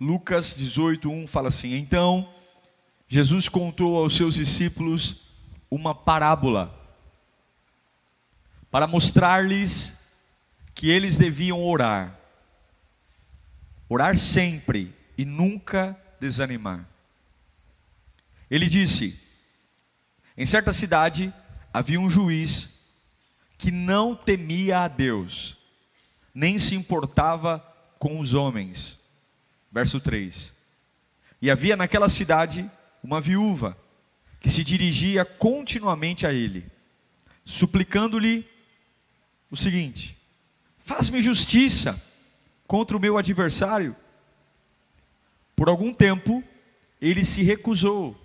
Lucas 18:1 fala assim: Então Jesus contou aos seus discípulos uma parábola para mostrar-lhes que eles deviam orar orar sempre e nunca desanimar. Ele disse: Em certa cidade havia um juiz que não temia a Deus, nem se importava com os homens. Verso 3. E havia naquela cidade uma viúva que se dirigia continuamente a ele, suplicando-lhe o seguinte: Faz-me justiça contra o meu adversário. Por algum tempo, ele se recusou,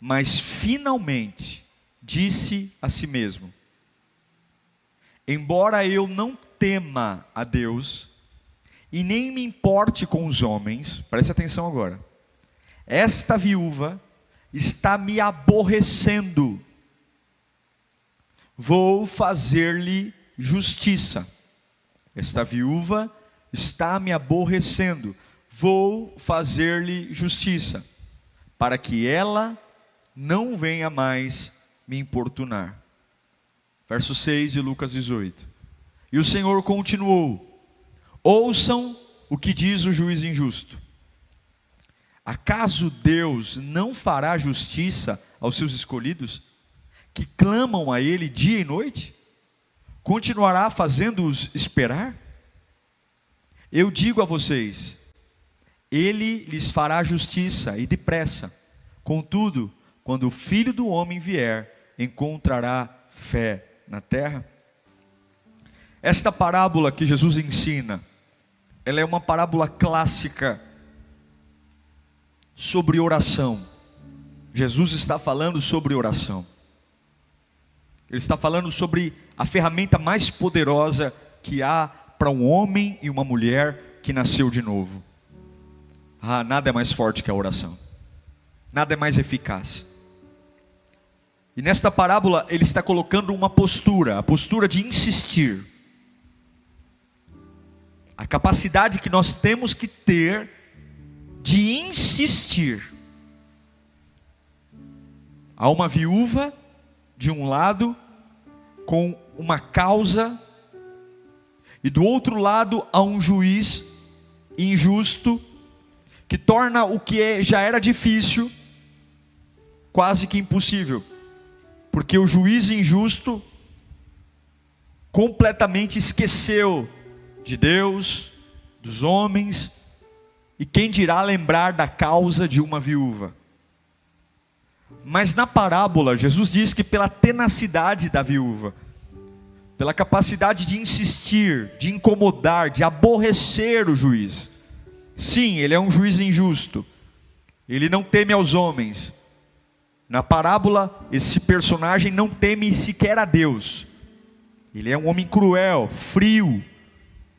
mas finalmente disse a si mesmo: Embora eu não tema a Deus, e nem me importe com os homens, preste atenção agora, esta viúva está me aborrecendo, vou fazer-lhe justiça. Esta viúva está me aborrecendo, vou fazer-lhe justiça, para que ela não venha mais me importunar. Verso 6 de Lucas 18. E o Senhor continuou: Ouçam o que diz o juiz injusto. Acaso Deus não fará justiça aos seus escolhidos, que clamam a Ele dia e noite? Continuará fazendo-os esperar? Eu digo a vocês: Ele lhes fará justiça e depressa. Contudo, quando o filho do homem vier, encontrará fé na terra? Esta parábola que Jesus ensina, ela é uma parábola clássica sobre oração. Jesus está falando sobre oração. Ele está falando sobre a ferramenta mais poderosa que há para um homem e uma mulher que nasceu de novo. Ah, nada é mais forte que a oração. Nada é mais eficaz. E nesta parábola ele está colocando uma postura, a postura de insistir. A capacidade que nós temos que ter de insistir. Há uma viúva de um lado com uma causa e do outro lado há um juiz injusto que torna o que é, já era difícil quase que impossível. Porque o juiz injusto completamente esqueceu de Deus, dos homens, e quem dirá lembrar da causa de uma viúva. Mas na parábola, Jesus diz que pela tenacidade da viúva, pela capacidade de insistir, de incomodar, de aborrecer o juiz. Sim, ele é um juiz injusto. Ele não teme aos homens. Na parábola, esse personagem não teme sequer a Deus. Ele é um homem cruel, frio,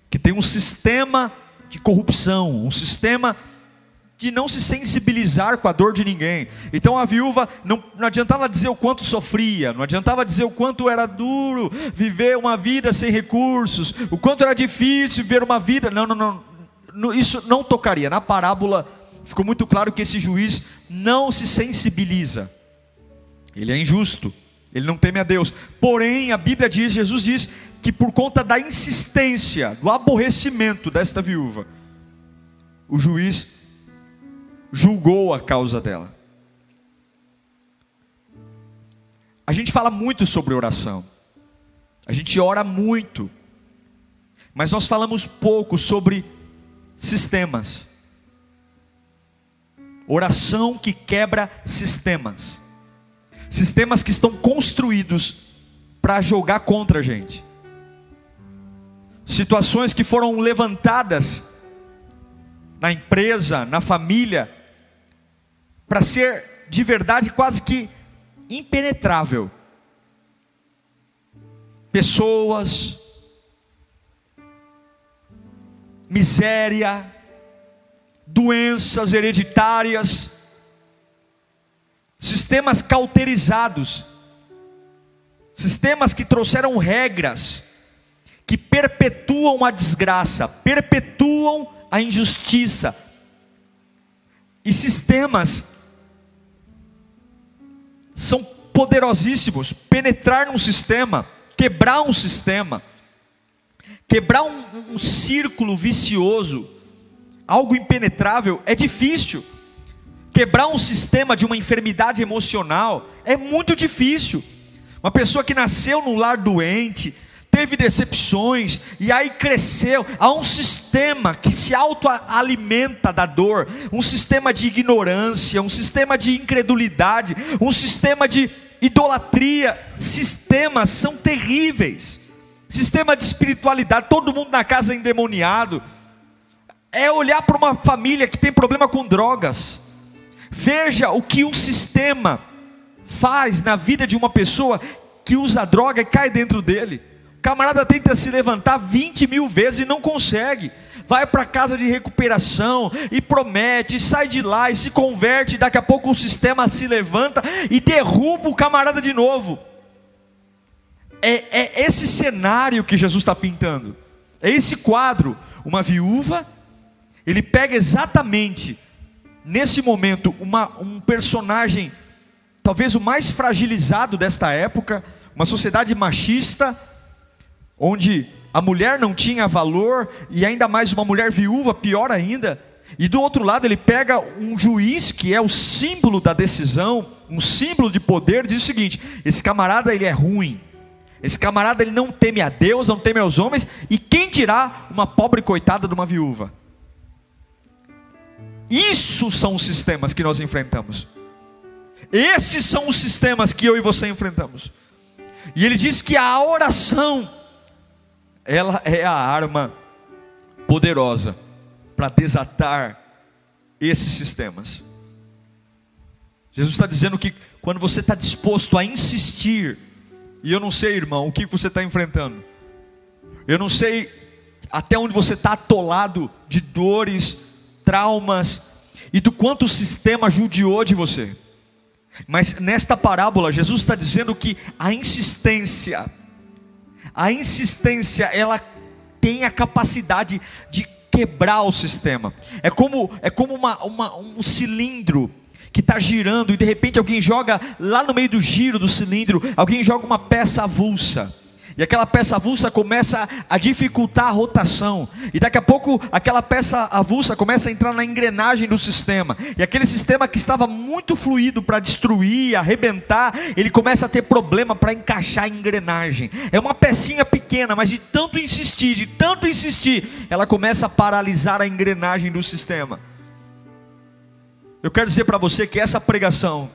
que tem um sistema de corrupção, um sistema de não se sensibilizar com a dor de ninguém. Então a viúva não, não adiantava dizer o quanto sofria, não adiantava dizer o quanto era duro viver uma vida sem recursos, o quanto era difícil viver uma vida. Não, não, não, isso não tocaria. Na parábola ficou muito claro que esse juiz não se sensibiliza. Ele é injusto, ele não teme a Deus. Porém, a Bíblia diz, Jesus diz que por conta da insistência, do aborrecimento desta viúva, o juiz julgou a causa dela. A gente fala muito sobre oração, a gente ora muito, mas nós falamos pouco sobre sistemas. Oração que quebra sistemas, sistemas que estão construídos para jogar contra a gente, situações que foram levantadas na empresa, na família, para ser de verdade quase que impenetrável. Pessoas, miséria, doenças hereditárias, sistemas cauterizados, sistemas que trouxeram regras, que perpetuam a desgraça, perpetuam a injustiça, e sistemas são poderosíssimos. Penetrar num sistema, quebrar um sistema, quebrar um, um círculo vicioso, algo impenetrável, é difícil. Quebrar um sistema de uma enfermidade emocional é muito difícil. Uma pessoa que nasceu num lar doente, teve decepções e aí cresceu. Há um sistema que se autoalimenta da dor, um sistema de ignorância, um sistema de incredulidade, um sistema de idolatria. Sistemas são terríveis. Sistema de espiritualidade, todo mundo na casa é endemoniado. É olhar para uma família que tem problema com drogas. Veja o que um sistema faz na vida de uma pessoa que usa droga e cai dentro dele. O camarada tenta se levantar 20 mil vezes e não consegue. Vai para casa de recuperação e promete, e sai de lá e se converte. Daqui a pouco o sistema se levanta e derruba o camarada de novo. É, é esse cenário que Jesus está pintando. É esse quadro. Uma viúva, ele pega exatamente nesse momento uma, um personagem, talvez o mais fragilizado desta época, uma sociedade machista onde a mulher não tinha valor e ainda mais uma mulher viúva, pior ainda. E do outro lado ele pega um juiz que é o símbolo da decisão, um símbolo de poder, diz o seguinte: esse camarada ele é ruim. Esse camarada ele não teme a Deus, não teme aos homens, e quem dirá uma pobre coitada de uma viúva? Isso são os sistemas que nós enfrentamos. Esses são os sistemas que eu e você enfrentamos. E ele diz que a oração ela é a arma poderosa para desatar esses sistemas. Jesus está dizendo que quando você está disposto a insistir, e eu não sei, irmão, o que você está enfrentando, eu não sei até onde você está atolado de dores, traumas, e do quanto o sistema judiou de você. Mas nesta parábola, Jesus está dizendo que a insistência, a insistência, ela tem a capacidade de quebrar o sistema. É como, é como uma, uma um cilindro que está girando e de repente alguém joga lá no meio do giro do cilindro, alguém joga uma peça avulsa e aquela peça avulsa começa a dificultar a rotação, e daqui a pouco aquela peça avulsa começa a entrar na engrenagem do sistema, e aquele sistema que estava muito fluido para destruir, arrebentar, ele começa a ter problema para encaixar a engrenagem. É uma pecinha pequena, mas de tanto insistir, de tanto insistir, ela começa a paralisar a engrenagem do sistema. Eu quero dizer para você que essa pregação,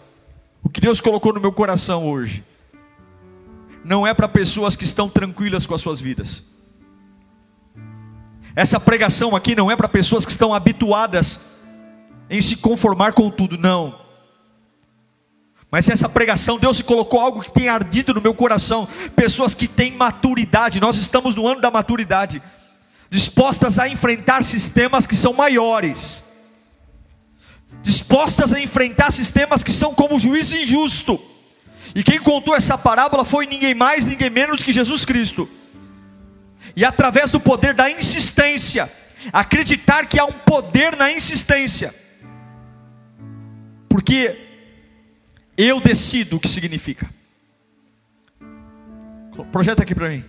o que Deus colocou no meu coração hoje, não é para pessoas que estão tranquilas com as suas vidas. Essa pregação aqui não é para pessoas que estão habituadas em se conformar com tudo, não. Mas essa pregação, Deus colocou algo que tem ardido no meu coração. Pessoas que têm maturidade, nós estamos no ano da maturidade, dispostas a enfrentar sistemas que são maiores, dispostas a enfrentar sistemas que são como juiz injusto e quem contou essa parábola foi ninguém mais, ninguém menos que Jesus Cristo. E através do poder da insistência, acreditar que há um poder na insistência. Porque eu decido o que significa. Projeta aqui para mim.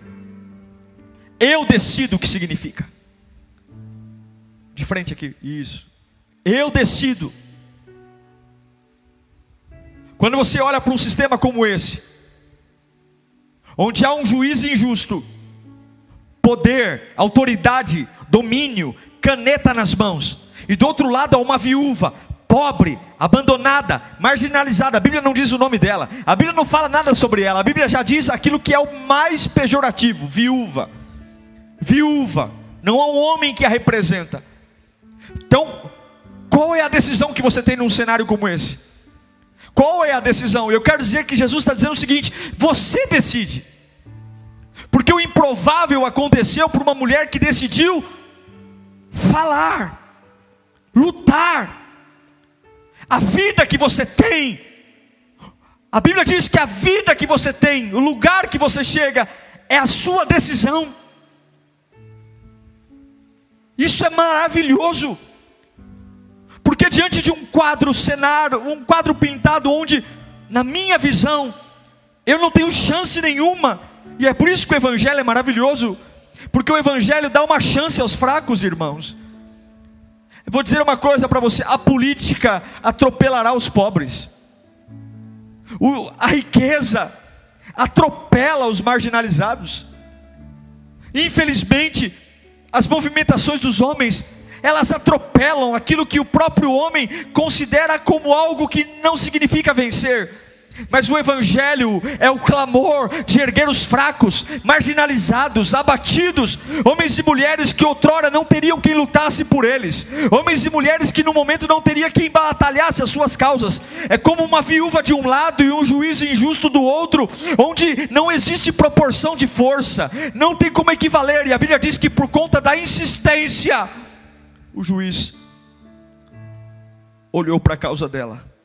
Eu decido o que significa. De frente aqui, isso. Eu decido quando você olha para um sistema como esse, onde há um juiz injusto, poder, autoridade, domínio, caneta nas mãos, e do outro lado há uma viúva, pobre, abandonada, marginalizada. A Bíblia não diz o nome dela, a Bíblia não fala nada sobre ela, a Bíblia já diz aquilo que é o mais pejorativo: viúva. Viúva, não há um homem que a representa. Então, qual é a decisão que você tem num cenário como esse? Qual é a decisão? Eu quero dizer que Jesus está dizendo o seguinte: você decide. Porque o improvável aconteceu por uma mulher que decidiu falar, lutar. A vida que você tem, a Bíblia diz que a vida que você tem, o lugar que você chega, é a sua decisão. Isso é maravilhoso, porque diante de um quadro cenário, um quadro pintado, onde, na minha visão, eu não tenho chance nenhuma, e é por isso que o Evangelho é maravilhoso, porque o Evangelho dá uma chance aos fracos, irmãos. Eu vou dizer uma coisa para você: a política atropelará os pobres, o, a riqueza atropela os marginalizados. Infelizmente, as movimentações dos homens, elas atropelam aquilo que o próprio homem considera como algo que não significa vencer. Mas o Evangelho é o clamor de erguer os fracos, marginalizados, abatidos, homens e mulheres que outrora não teriam quem lutasse por eles, homens e mulheres que no momento não teria quem batalhasse as suas causas. É como uma viúva de um lado e um juiz injusto do outro, onde não existe proporção de força, não tem como equivaler, e a Bíblia diz que por conta da insistência, o juiz olhou para a causa dela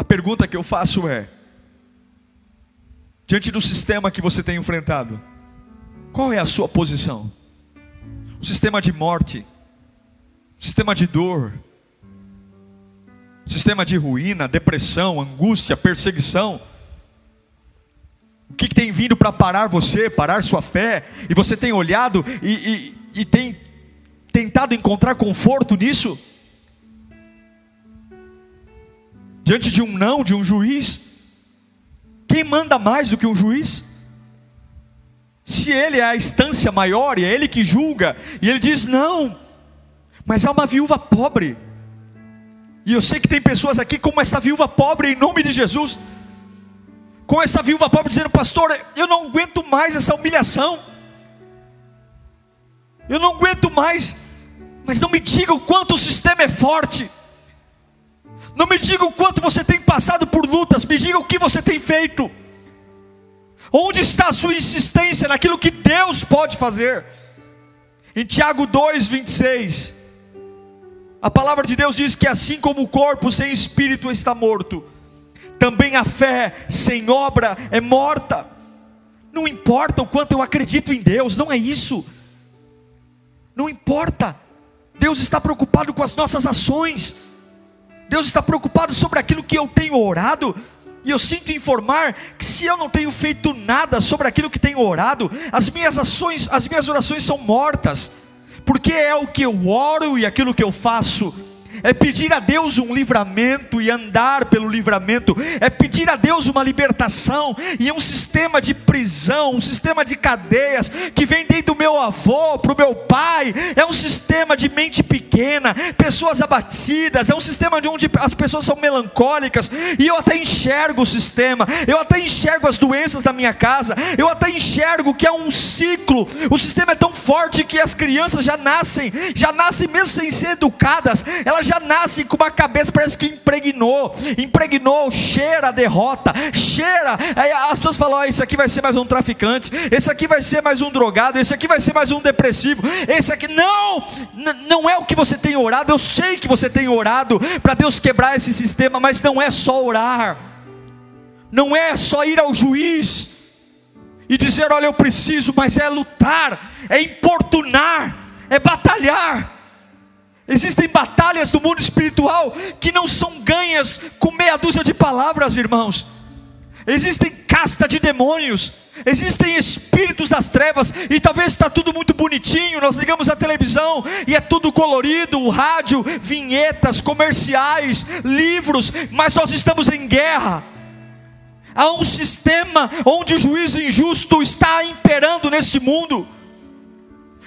a pergunta que eu faço é: diante do sistema que você tem enfrentado, qual é a sua posição? O sistema de morte, o sistema de dor, o sistema de ruína, depressão, angústia, perseguição. O que, que tem vindo para parar você, parar sua fé, e você tem olhado e, e, e tem tentado encontrar conforto nisso? diante de um não de um juiz, quem manda mais do que um juiz? Se ele é a instância maior e é ele que julga, e ele diz não, mas há uma viúva pobre, e eu sei que tem pessoas aqui como essa viúva pobre, em nome de Jesus, com essa viúva pobre dizendo, pastor, eu não aguento mais essa humilhação, eu não aguento mais, mas não me diga o quanto o sistema é forte, não me diga o quanto você tem passado por lutas, me diga o que você tem feito. Onde está a sua insistência naquilo que Deus pode fazer? Em Tiago 2:26, a palavra de Deus diz que assim como o corpo sem espírito está morto, também a fé sem obra é morta. Não importa o quanto eu acredito em Deus, não é isso. Não importa. Deus está preocupado com as nossas ações. Deus está preocupado sobre aquilo que eu tenho orado. E eu sinto informar que se eu não tenho feito nada sobre aquilo que tenho orado, as minhas ações, as minhas orações são mortas. Porque é o que eu oro e aquilo que eu faço é pedir a Deus um livramento e andar pelo livramento, é pedir a Deus uma libertação e um sistema de prisão, um sistema de cadeias que vem desde o meu avô para o meu pai, é um sistema de mente pequena, pessoas abatidas, é um sistema de onde as pessoas são melancólicas. E eu até enxergo o sistema, eu até enxergo as doenças da minha casa, eu até enxergo que é um ciclo, o sistema é tão forte que as crianças já nascem, já nascem mesmo sem ser educadas, elas já nasce com uma cabeça, parece que impregnou, impregnou, cheira a derrota, cheira. Aí as pessoas falam: oh, Isso aqui vai ser mais um traficante, esse aqui vai ser mais um drogado, esse aqui vai ser mais um depressivo, esse aqui. Não, não é o que você tem orado. Eu sei que você tem orado para Deus quebrar esse sistema, mas não é só orar, não é só ir ao juiz e dizer: Olha, eu preciso, mas é lutar, é importunar, é batalhar. Existem batalhas do mundo espiritual que não são ganhas com meia dúzia de palavras, irmãos. Existem casta de demônios, existem espíritos das trevas, e talvez está tudo muito bonitinho. Nós ligamos a televisão e é tudo colorido, o rádio, vinhetas, comerciais, livros, mas nós estamos em guerra. Há um sistema onde o juízo injusto está imperando neste mundo,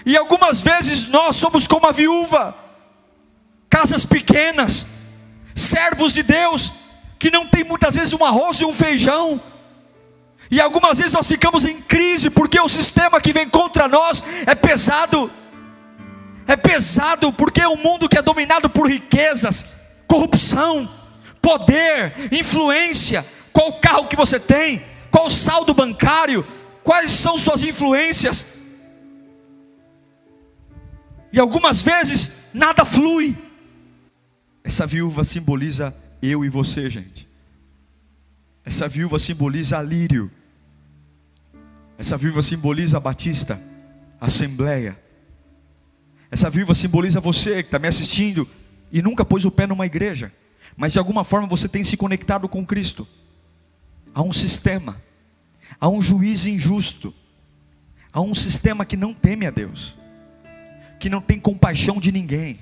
e algumas vezes nós somos como a viúva casas pequenas, servos de Deus, que não tem muitas vezes um arroz e um feijão, e algumas vezes nós ficamos em crise, porque o sistema que vem contra nós é pesado, É pesado porque é um mundo que é dominado por riquezas, corrupção, poder, influência. Qual carro que você tem? Qual saldo bancário? Quais são suas influências? E algumas vezes nada flui. Essa viúva simboliza eu e você, gente. Essa viúva simboliza Lírio. Essa viúva simboliza Batista, Assembleia. Essa viúva simboliza você que está me assistindo e nunca pôs o pé numa igreja, mas de alguma forma você tem se conectado com Cristo. Há um sistema, há um juiz injusto, há um sistema que não teme a Deus, que não tem compaixão de ninguém.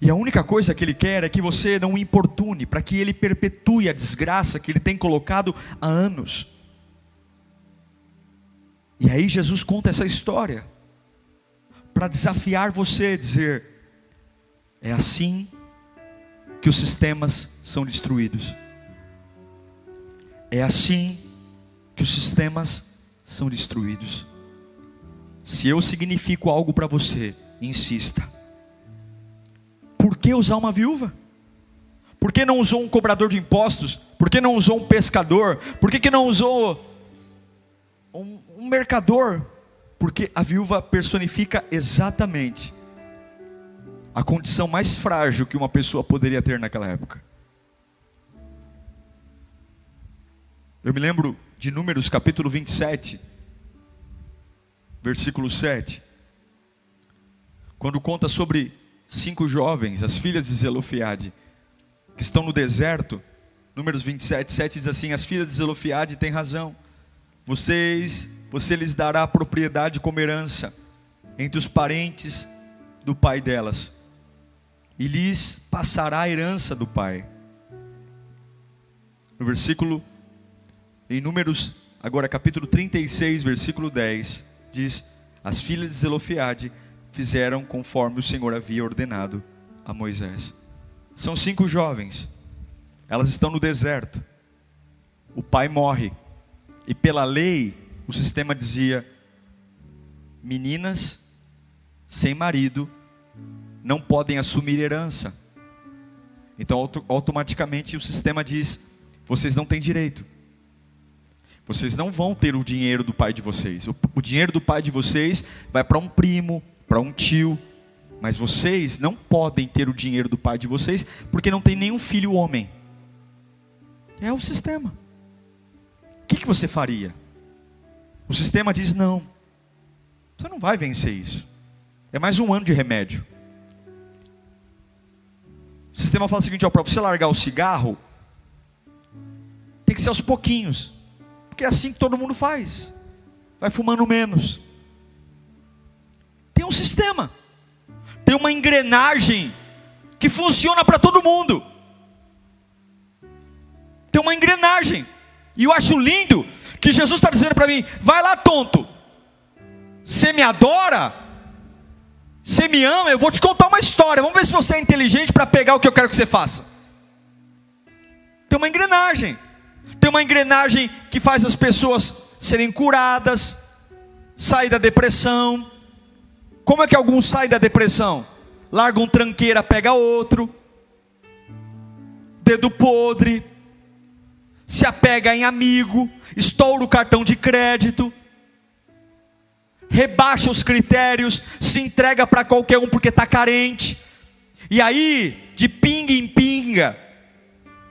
E a única coisa que ele quer é que você não o importune, para que ele perpetue a desgraça que ele tem colocado há anos. E aí Jesus conta essa história para desafiar você dizer: é assim que os sistemas são destruídos. É assim que os sistemas são destruídos. Se eu significo algo para você, insista. Que usar uma viúva? Por que não usou um cobrador de impostos? Por que não usou um pescador? Por que, que não usou um, um mercador? Porque a viúva personifica exatamente a condição mais frágil que uma pessoa poderia ter naquela época. Eu me lembro de Números capítulo 27, versículo 7, quando conta sobre cinco jovens, as filhas de Zelofiade, que estão no deserto. Números 27, 7 diz assim: As filhas de Zelofiade têm razão. Vocês, você lhes dará propriedade como herança entre os parentes do pai delas, e lhes passará a herança do pai. No versículo, em Números, agora capítulo 36, versículo 10, diz: As filhas de Zelofiade fizeram conforme o Senhor havia ordenado a Moisés. São cinco jovens, elas estão no deserto. O pai morre, e pela lei, o sistema dizia: meninas sem marido não podem assumir herança. Então, automaticamente, o sistema diz: vocês não têm direito. Vocês não vão ter o dinheiro do pai de vocês. O, dinheiro do pai de vocês vai para um primo, para um tio, mas vocês não podem ter o dinheiro do pai de vocês, porque não tem nenhum filho homem. É o sistema. O que, que você faria? O sistema diz: não, você não vai vencer isso. É mais um ano de remédio. O sistema fala o seguinte: para você largar o cigarro, tem que ser aos pouquinhos, porque é assim que todo mundo faz. Vai fumando menos, um sistema, tem uma engrenagem que funciona para todo mundo. Tem uma engrenagem, e eu acho lindo que Jesus está dizendo para mim: vai lá, tonto, você me adora, você me ama, eu vou te contar uma história. Vamos ver se você é inteligente para pegar o que eu quero que você faça. Tem uma engrenagem, tem uma engrenagem que faz as pessoas serem curadas, sair da depressão, como é que alguns saem da depressão? Larga um tranqueira, pega outro, dedo podre, se apega em amigo, estoura o cartão de crédito, rebaixa os critérios, se entrega para qualquer um porque está carente, e aí, de pinga em pinga,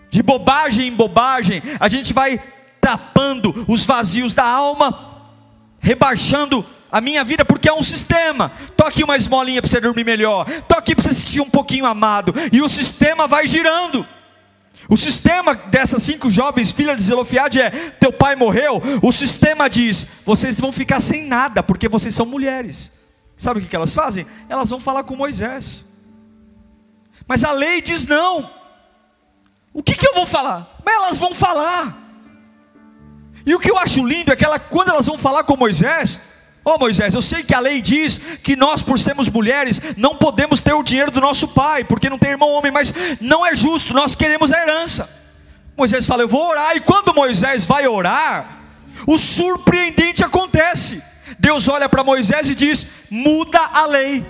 de bobagem em bobagem, a gente vai tapando os vazios da alma, rebaixando a minha vida, porque é um sistema. Toque uma esmolinha para você dormir melhor. Toque para você se sentir um pouquinho amado. E o sistema vai girando. O sistema dessas cinco jovens filhas de Zelofiade é: teu pai morreu. O sistema diz: vocês vão ficar sem nada, porque vocês são mulheres. Sabe o que elas fazem? Elas vão falar com Moisés. Mas a lei diz não. O que, que eu vou falar? Mas elas vão falar. E o que eu acho lindo é que ela, quando elas vão falar com Moisés, Ó oh, Moisés, eu sei que a lei diz que nós, por sermos mulheres, não podemos ter o dinheiro do nosso pai, porque não tem irmão homem, mas não é justo, nós queremos a herança. Moisés fala, eu vou orar, e quando Moisés vai orar, o surpreendente acontece. Deus olha para Moisés e diz: muda a lei.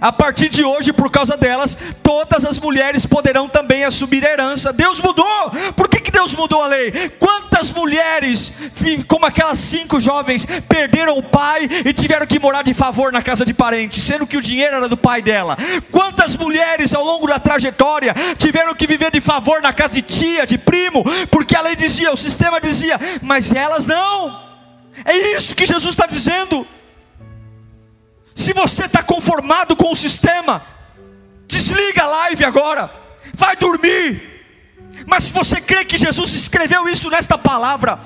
A partir de hoje, por causa delas, todas as mulheres poderão também assumir herança. Deus mudou. Por que, que Deus mudou a lei? Quantas mulheres, como aquelas cinco jovens, perderam o pai e tiveram que morar de favor na casa de parente, sendo que o dinheiro era do pai dela? Quantas mulheres ao longo da trajetória tiveram que viver de favor na casa de tia, de primo, porque a lei dizia, o sistema dizia, mas elas não. É isso que Jesus está dizendo. Se você está conformado com o sistema, desliga a live agora, vai dormir. Mas se você crê que Jesus escreveu isso nesta palavra,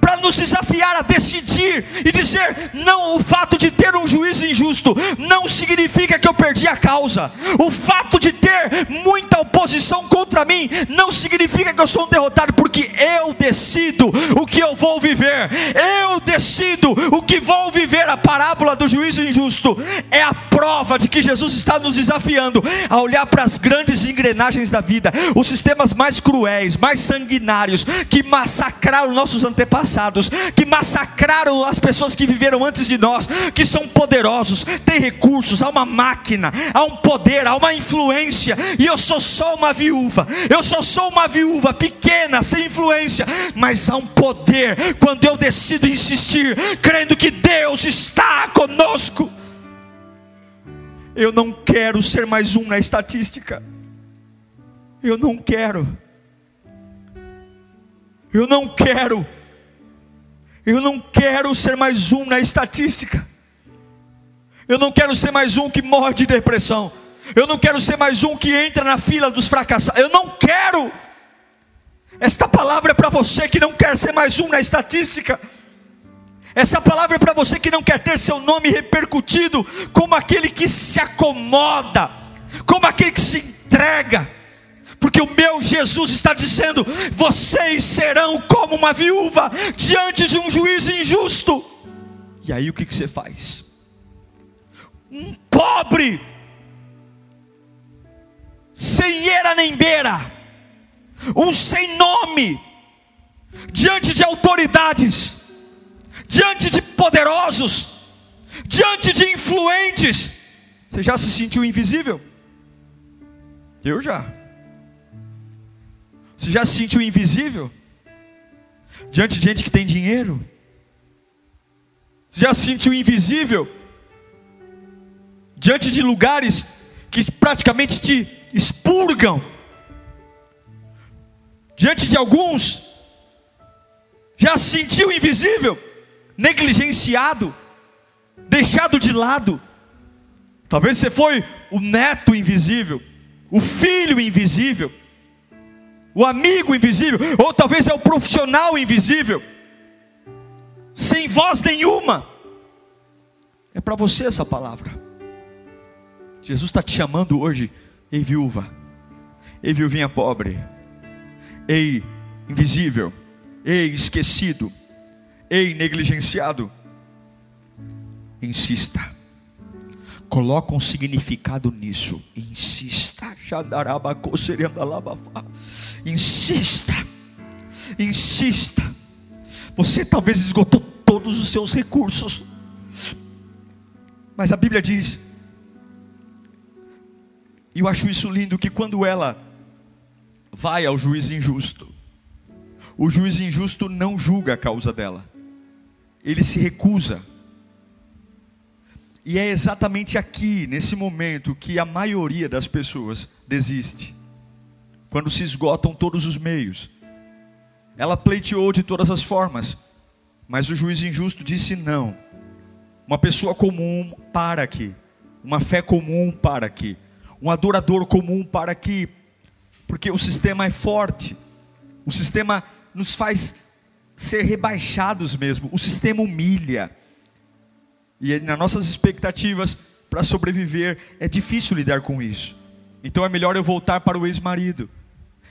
para nos desafiar a decidir e dizer: não, o fato de ter um juiz injusto não significa que eu perdi a causa, o fato de ter muita oposição contra mim não significa que eu sou um derrotado, porque eu decido o que eu vou viver, eu o que vou viver. A parábola do juízo injusto é a prova de que Jesus está nos desafiando a olhar para as grandes engrenagens da vida, os sistemas mais cruéis, mais sanguinários, que massacraram nossos antepassados passados, que massacraram as pessoas que viveram antes de nós, que são poderosos, têm recursos, há uma máquina, há um poder, há uma influência, e eu sou só uma viúva, eu sou só uma viúva pequena, sem influência, mas há um poder quando eu decido insistir, crendo que Deus está conosco. Eu não quero ser mais um na estatística. Eu não quero. Eu não quero eu não quero ser mais um na estatística. Eu não quero ser mais um que morre de depressão. Eu não quero ser mais um que entra na fila dos fracassados. Eu não quero. Esta palavra é para você que não quer ser mais um na estatística. Essa palavra é para você que não quer ter seu nome repercutido como aquele que se acomoda, como aquele que se entrega porque o meu Jesus está dizendo: vocês serão como uma viúva diante de um juiz injusto. E aí o que, você faz? Um pobre, sem eira nem beira, um sem nome, diante de autoridades, diante de poderosos, diante de influentes. Você já se sentiu invisível? Eu já. Você já se sentiu invisível? Diante de gente que tem dinheiro? Você já se sentiu invisível? Diante de lugares que praticamente te expurgam? Diante de alguns? Já se sentiu invisível? Negligenciado? Deixado de lado? Talvez você foi o neto invisível, o filho invisível o amigo invisível, ou talvez é o profissional invisível, sem voz nenhuma. É para você essa palavra. Jesus está te chamando hoje, ei viúva, ei viuvinha pobre, ei invisível, ei esquecido, ei negligenciado. Insista. Coloca um significado nisso. Insista. Insista. Insista. Você talvez esgotou todos os seus recursos. Mas a Bíblia diz, e eu acho isso lindo, que quando ela vai ao juiz injusto, o juiz injusto não julga a causa dela, ele se recusa e é exatamente aqui, nesse momento, que a maioria das pessoas desiste. Quando se esgotam todos os meios. Ela pleiteou de todas as formas, mas o juiz injusto disse não. Uma pessoa comum para aqui, uma fé comum para aqui, um adorador comum para aqui, porque o sistema é forte, o sistema nos faz ser rebaixados mesmo, o sistema humilha. E nas nossas expectativas para sobreviver, é difícil lidar com isso. Então é melhor eu voltar para o ex-marido.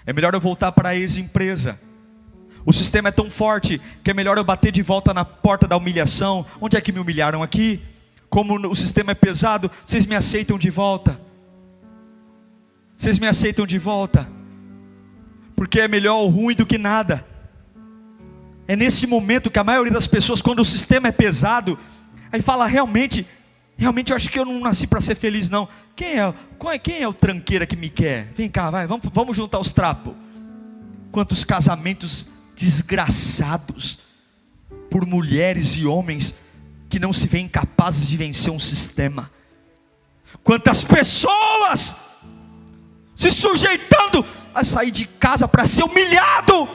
É melhor eu voltar para a ex-empresa. O sistema é tão forte que é melhor eu bater de volta na porta da humilhação. Onde é que me humilharam aqui? Como o sistema é pesado, vocês me aceitam de volta. Vocês me aceitam de volta. Porque é melhor o ruim do que nada. É nesse momento que a maioria das pessoas, quando o sistema é pesado, Aí fala: realmente, Realmente eu acho que eu não nasci para ser feliz, não. Quem é, é, quem é o tranqueira que me quer? Vem cá, vai, vamos, vamos juntar os trapos. Quantos casamentos desgraçados por mulheres e homens que não se veem capazes de vencer um sistema. Quantas pessoas se sujeitando a sair de casa para ser humilhado,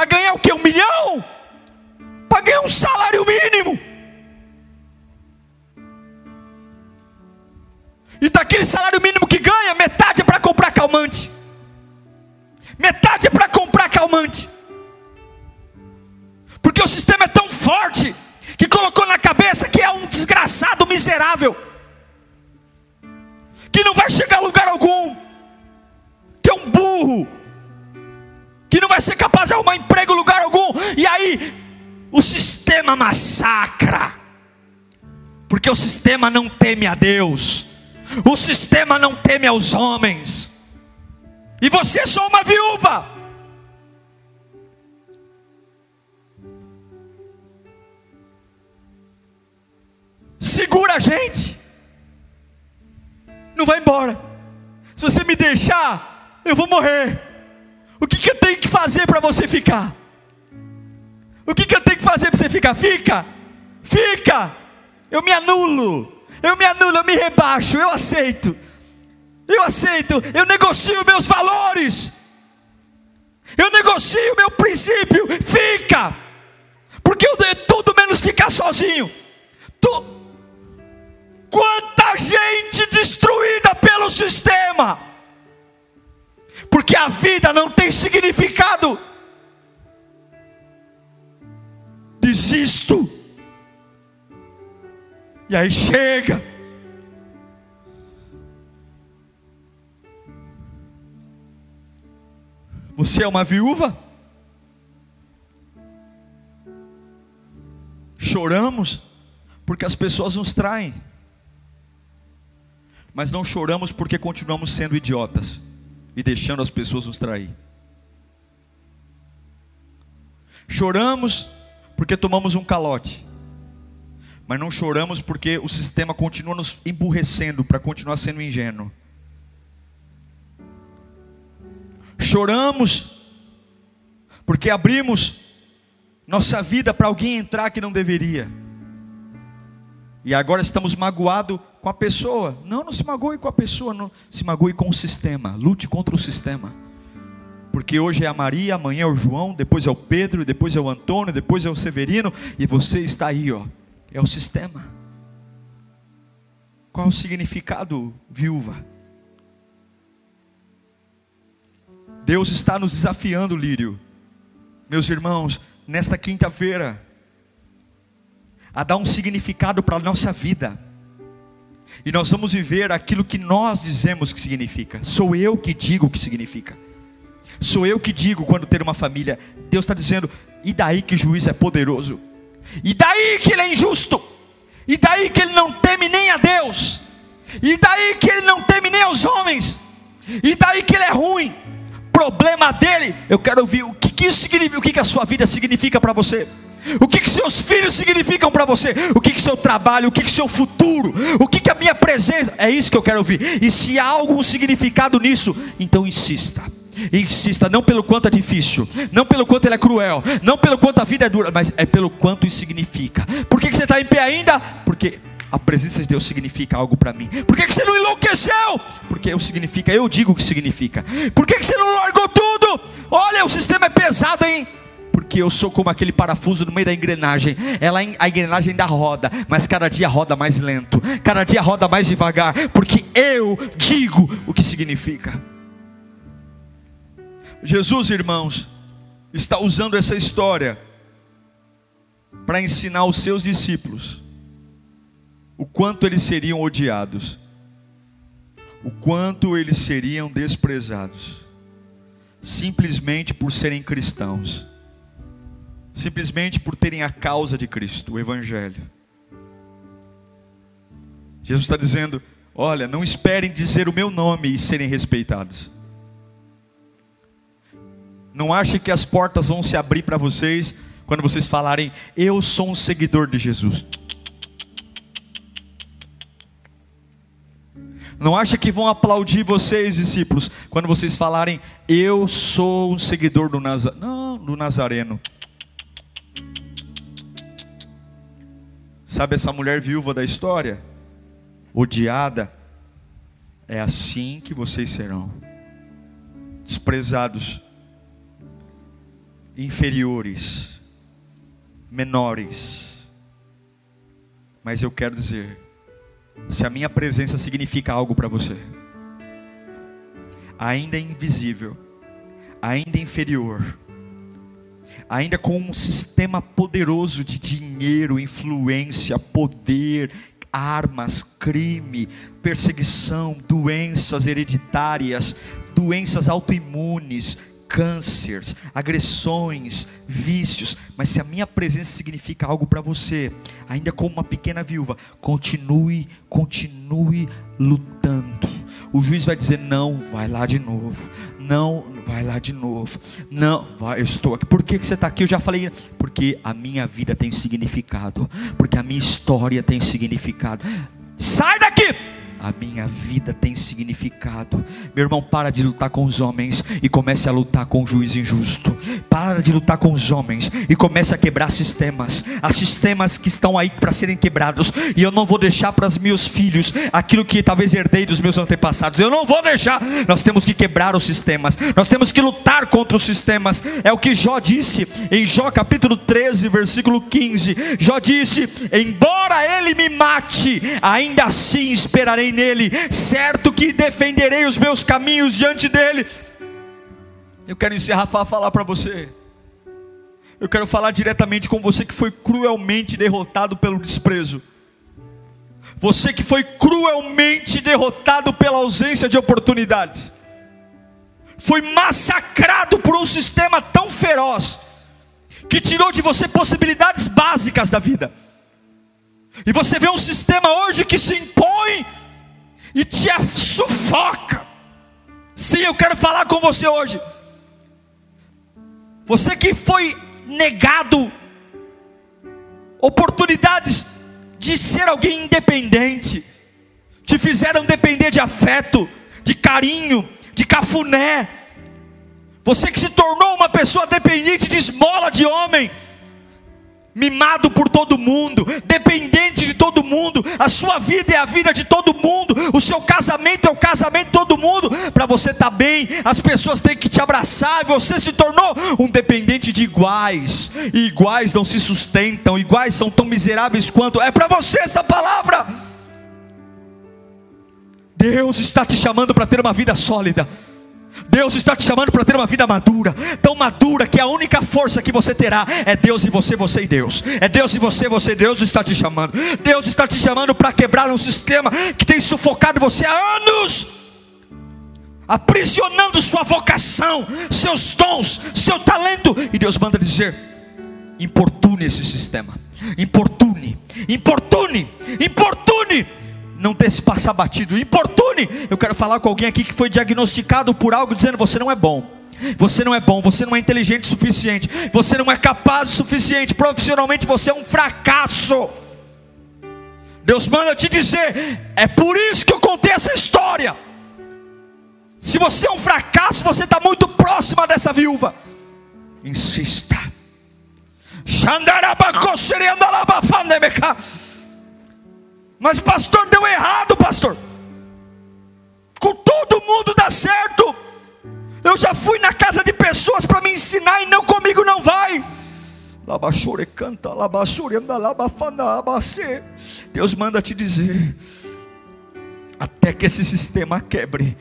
para ganhar o que? Um milhão? Para ganhar um salário mínimo. E daquele salário mínimo que ganha, metade é para comprar calmante. Metade é para comprar calmante. Porque o sistema é tão forte que colocou na cabeça que é um desgraçado miserável, que não vai chegar a lugar algum, que é um burro, que não vai ser capaz de arrumar emprego em lugar algum, e aí o sistema massacra, porque o sistema não teme a Deus, o sistema não teme aos homens, e você é só uma viúva. Segura a gente. Não vai embora. Se você me deixar, eu vou morrer. O que, que eu tenho que fazer para você ficar? O que, que eu tenho que fazer para você ficar? Fica, fica. Eu me anulo. Eu me anulo, eu me rebaixo, eu aceito. Eu aceito, eu negocio meus valores. Eu negocio meu princípio. Fica. Porque eu tudo menos ficar sozinho. Tu, quanta gente destruída pelo sistema. Porque a vida não tem significado. Desisto. E aí chega. Você é uma viúva? Choramos porque as pessoas nos traem, mas não choramos porque continuamos sendo idiotas e deixando as pessoas nos trair. Choramos porque tomamos um calote, mas não choramos porque o sistema continua nos emburrecendo para continuar sendo ingênuo. Choramos porque abrimos nossa vida para alguém entrar que não deveria. E agora estamos magoados com a pessoa. Não, não se magoe com a pessoa, não. se magoe com o sistema. Lute contra o sistema. Porque hoje é a Maria, amanhã é o João, depois é o Pedro, depois é o Antônio, depois é o Severino, e você está aí, ó. É o sistema. Qual o significado, viúva? Deus está nos desafiando, Lírio. Meus irmãos, nesta quinta-feira, a dar um significado para a nossa vida. E nós vamos viver aquilo que nós dizemos que significa. Sou eu que digo o que significa. Sou eu que digo quando ter uma família. Deus está dizendo, e daí que o juiz é poderoso? E daí que ele é injusto? E daí que ele não teme nem a Deus? E daí que ele não teme nem aos homens? E daí que ele é ruim? Problema dele, eu quero ouvir o que, que isso significa, o que, que a sua vida significa para você. O que, que seus filhos significam para você? O que, que seu trabalho? O que, que seu futuro? O que, que a minha presença? É isso que eu quero ouvir. E se há algum significado nisso, então insista. Insista, não pelo quanto é difícil, não pelo quanto ele é cruel, não pelo quanto a vida é dura, mas é pelo quanto isso significa. Por que, que você está em pé ainda? Porque a presença de Deus significa algo para mim. Por que, que você não enlouqueceu? Porque eu significa, eu digo o que significa. Por que, que você não largou tudo? Olha, o sistema é pesado, hein? Porque eu sou como aquele parafuso no meio da engrenagem. Ela a engrenagem ainda roda, mas cada dia roda mais lento, cada dia roda mais devagar, porque eu digo o que significa. Jesus, irmãos, está usando essa história para ensinar os seus discípulos o quanto eles seriam odiados, o quanto eles seriam desprezados, simplesmente por serem cristãos, simplesmente por terem a causa de Cristo, o Evangelho. Jesus está dizendo: olha, não esperem dizer o meu nome e serem respeitados. Não ache que as portas vão se abrir para vocês quando vocês falarem, eu sou um seguidor de Jesus. Não acha que vão aplaudir vocês, discípulos, quando vocês falarem, eu sou um seguidor do Nazareno. Não, do Nazareno. Sabe essa mulher viúva da história? Odiada. É assim que vocês serão. Desprezados. Inferiores. Menores. Mas eu quero dizer se a minha presença significa algo para você, ainda é invisível, ainda é inferior, ainda com um sistema poderoso de dinheiro, influência, poder, armas, crime, perseguição, doenças hereditárias, doenças autoimunes, cânceres, agressões, vícios, mas se a minha presença significa algo para você, ainda como uma pequena viúva, continue, continue lutando. O juiz vai dizer: não, vai lá de novo. Não, vai lá de novo. Não, vai, eu estou aqui. Por que, que você está aqui? Eu já falei. Porque a minha vida tem significado. Porque a minha história tem significado. Sai daqui! A minha vida tem significado. Meu irmão, para de lutar com os homens e comece a lutar com o juiz injusto. Para de lutar com os homens e comece a quebrar sistemas. Há sistemas que estão aí para serem quebrados. E eu não vou deixar para os meus filhos aquilo que talvez herdei dos meus antepassados. Eu não vou deixar. Nós temos que quebrar os sistemas. Nós temos que lutar contra os sistemas. É o que Jó disse em Jó capítulo 13, versículo 15. Jó disse: Embora ele me mate, ainda assim esperarei nele, certo que defenderei os meus caminhos diante dele. Eu quero encerrar para falar para você. Eu quero falar diretamente com você que foi cruelmente derrotado pelo desprezo. Você que foi cruelmente derrotado pela ausência de oportunidades. Foi massacrado por um sistema tão feroz que tirou de você possibilidades básicas da vida. E você vê um sistema hoje que se impõe e te sufoca. Sim, eu quero falar com você hoje. Você que foi negado oportunidades de ser alguém independente, te fizeram depender de afeto, de carinho, de cafuné. Você que se tornou uma pessoa dependente de esmola de homem mimado por todo mundo, dependente de todo mundo, a sua vida é a vida de todo mundo, o seu casamento é o casamento de todo mundo, para você estar tá bem, as pessoas têm que te abraçar, e você se tornou um dependente de iguais, e iguais não se sustentam, iguais são tão miseráveis quanto, é para você essa palavra. Deus está te chamando para ter uma vida sólida. Deus está te chamando para ter uma vida madura, tão madura que a única força que você terá é Deus e você, você e Deus. É Deus e você, você e Deus está te chamando. Deus está te chamando para quebrar um sistema que tem sufocado você há anos, aprisionando sua vocação, seus dons, seu talento. E Deus manda dizer: importune esse sistema, importune, importune, importune não se passar batido. Importune. Eu quero falar com alguém aqui que foi diagnosticado por algo dizendo: você não é bom. Você não é bom, você não é inteligente o suficiente, você não é capaz o suficiente, profissionalmente você é um fracasso. Deus manda te dizer, é por isso que eu contei essa história. Se você é um fracasso, você está muito próxima dessa viúva. Insista. Mas pastor deu errado, pastor. Com todo mundo dá certo. Eu já fui na casa de pessoas para me ensinar e não comigo não vai. canta, Deus manda te dizer, até que esse sistema quebre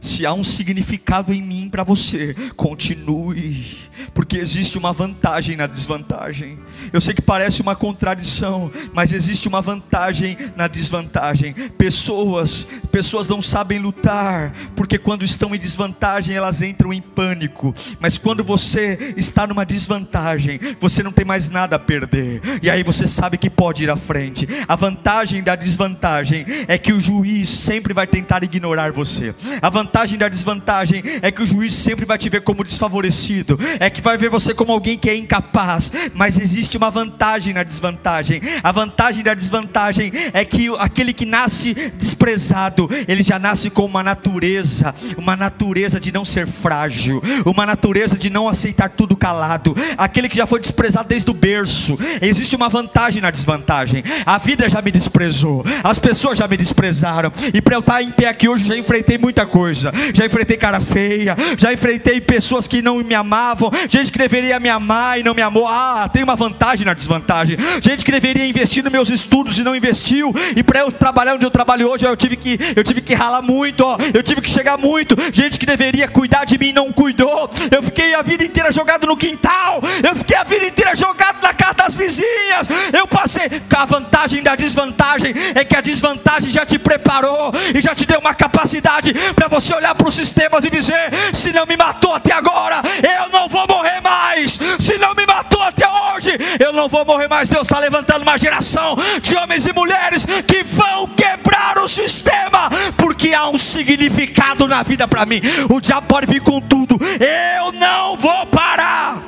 se há um significado em mim para você, continue, porque existe uma vantagem na desvantagem. Eu sei que parece uma contradição, mas existe uma vantagem na desvantagem. Pessoas, pessoas não sabem lutar, porque quando estão em desvantagem, elas entram em pânico. Mas quando você está numa desvantagem, você não tem mais nada a perder. E aí você sabe que pode ir à frente. A vantagem da desvantagem é que o juiz sempre vai tentar ignorar você. A vantagem da desvantagem é que o juiz sempre vai te ver como desfavorecido, é que vai ver você como alguém que é incapaz, mas existe uma vantagem na desvantagem. A vantagem da desvantagem é que aquele que nasce desprezado, ele já nasce com uma natureza, uma natureza de não ser frágil, uma natureza de não aceitar tudo calado. Aquele que já foi desprezado desde o berço, existe uma vantagem na desvantagem. A vida já me desprezou, as pessoas já me desprezaram, e para eu estar em pé aqui hoje já enfrentei muita coisa. Já enfrentei cara feia, já enfrentei pessoas que não me amavam, gente que deveria me amar e não me amou. Ah, tem uma vantagem na desvantagem. Gente que deveria investir nos meus estudos e não investiu. E para eu trabalhar onde eu trabalho hoje, eu tive que eu tive que ralar muito, ó. Eu tive que chegar muito. Gente que deveria cuidar de mim não cuidou. Eu fiquei a vida inteira jogado no quintal. Eu fiquei a vida inteira jogado na casa das vizinhas. Eu passei. A vantagem da desvantagem é que a desvantagem já te preparou e já te deu uma capacidade para você olhar para os sistemas e dizer: se não me matou até agora, eu não vou morrer mais. Se não me matou até hoje, eu não vou morrer mais. Deus está levantando uma geração de homens e mulheres que vão quebrar o sistema, porque há um significado na vida para mim. O diabo pode vir com tudo, eu não vou parar.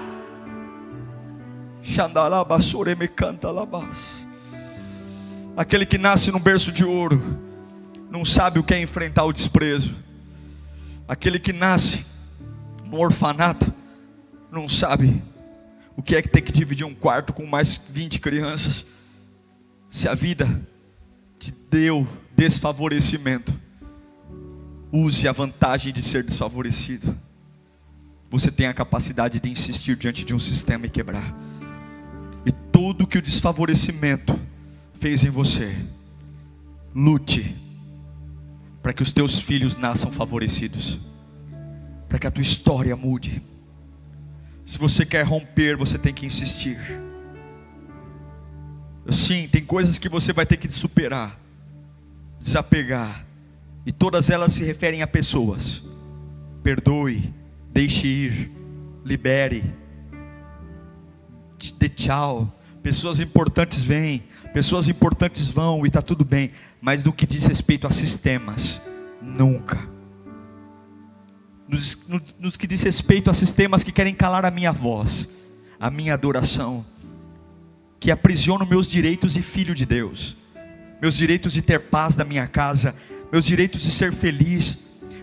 Aquele que nasce num berço de ouro não sabe o que é enfrentar o desprezo. Aquele que nasce no orfanato não sabe o que é que tem que dividir um quarto com mais 20 crianças. Se a vida te deu desfavorecimento, use a vantagem de ser desfavorecido. Você tem a capacidade de insistir diante de um sistema e quebrar. E tudo que o desfavorecimento fez em você, lute para que os teus filhos nasçam favorecidos, para que a tua história mude. Se você quer romper, você tem que insistir. Sim, tem coisas que você vai ter que superar, desapegar, e todas elas se referem a pessoas. Perdoe, deixe ir, libere, dê tchau. Pessoas importantes vêm, pessoas importantes vão e está tudo bem, mas no que diz respeito a sistemas, nunca. Nos, nos, que diz respeito a sistemas que querem calar a minha voz, a minha adoração, que aprisionam meus direitos de filho de Deus, meus direitos de ter paz na minha casa, meus direitos de ser feliz,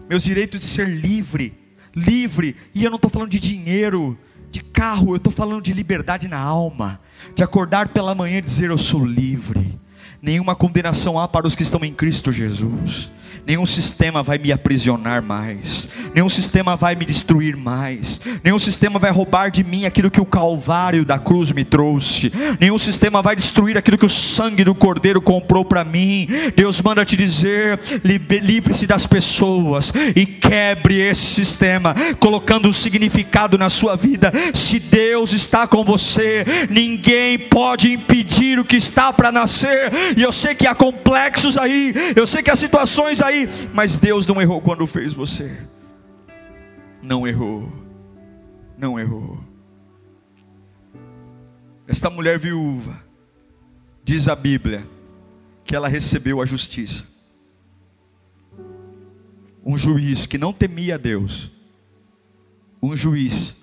meus direitos de ser livre, livre, e eu não estou falando de dinheiro, de carro, eu estou falando de liberdade na alma, de acordar pela manhã e dizer: Eu sou livre. Nenhuma condenação há para os que estão em Cristo Jesus. Nenhum sistema vai me aprisionar mais. Nenhum sistema vai me destruir mais. Nenhum sistema vai roubar de mim aquilo que o Calvário da cruz me trouxe. Nenhum sistema vai destruir aquilo que o sangue do Cordeiro comprou para mim. Deus manda te dizer: livre-se das pessoas e quebre esse sistema, colocando um significado na sua vida. Se Deus está com você, ninguém pode impedir o que está para nascer e eu sei que há complexos aí, eu sei que há situações aí, mas Deus não errou quando fez você. Não errou. Não errou. Esta mulher viúva, diz a Bíblia, que ela recebeu a justiça. Um juiz que não temia a Deus, um juiz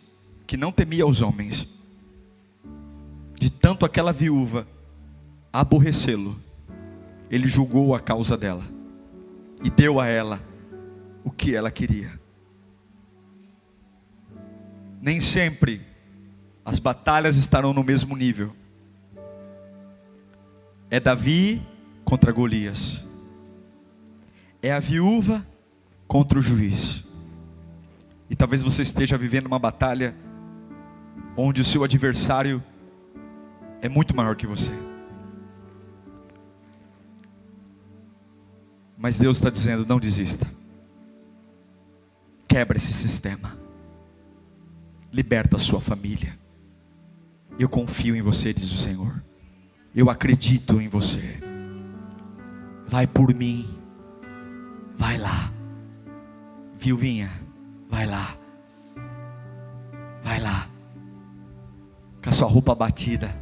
que não temia os homens, de tanto aquela viúva aborrecê-lo, ele julgou a causa dela e deu a ela o que ela queria. Nem sempre as batalhas estarão no mesmo nível. É Davi contra Golias. É a viúva contra o juiz. E talvez você esteja vivendo uma batalha onde o seu adversário é muito maior que você. Mas Deus está dizendo: não desista. Quebra esse sistema. Liberta a sua família. Eu confio em você, diz o Senhor. Eu acredito em você. Vai por mim. Vai lá. Viuvinha, vai lá. Vai lá. Com a sua roupa batida.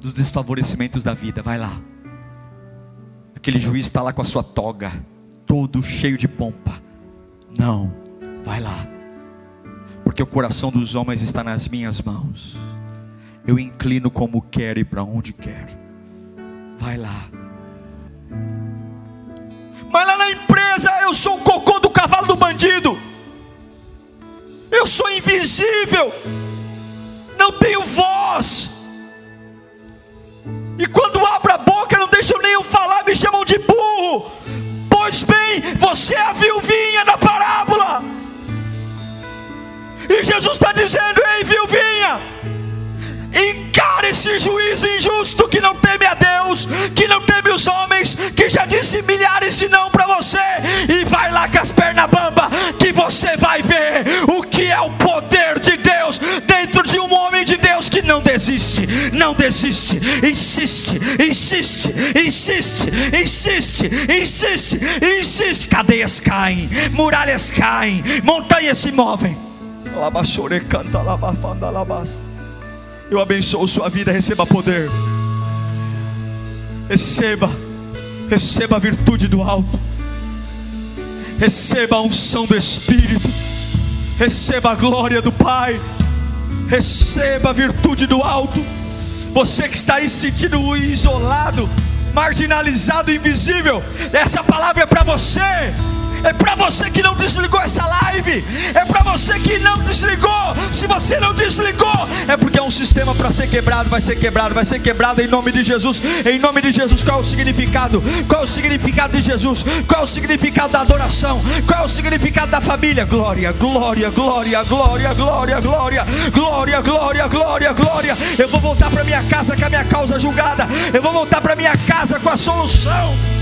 Dos desfavorecimentos da vida. Vai lá. Aquele juiz está lá com a sua toga, todo cheio de pompa. Não, vai lá porque o coração dos homens está nas minhas mãos. Eu inclino como quero e para onde quero. Vai lá. Mas lá na empresa eu sou o cocô do cavalo do bandido. Eu sou invisível. Não tenho voz. E quando abro a boca, não deixam nem eu falar, me chamam de burro. Pois bem, você é a viuvinha da parábola. E Jesus está dizendo: Ei, viuvinha, encare esse juiz injusto que não teme a Deus, que não teme os homens, que já disse milhares de não para você, e vai lá com as pernas bamba, que você vai ver o que é o poder não desiste, não desiste, insiste, insiste, insiste, insiste, insiste, insiste, cadeias caem, muralhas caem, montanhas se movem. Eu abençoo sua vida, receba poder. Receba, receba a virtude do alto. Receba a unção do Espírito. Receba a glória do Pai. Receba a virtude do alto. Você que está aí sentindo isolado, marginalizado, invisível, essa palavra é para você é para você que não desligou essa live, é para você que não desligou. Se você não desligou, é porque é um sistema para ser quebrado, vai ser quebrado, vai ser quebrado em nome de Jesus. Em nome de Jesus, qual é o significado? Qual é o significado de Jesus? Qual é o significado da adoração? Qual é o significado da família? Glória, glória, glória, glória, glória, glória, glória, glória, glória, glória. Eu vou voltar para minha casa com a minha causa julgada. Eu vou voltar para minha casa com a solução.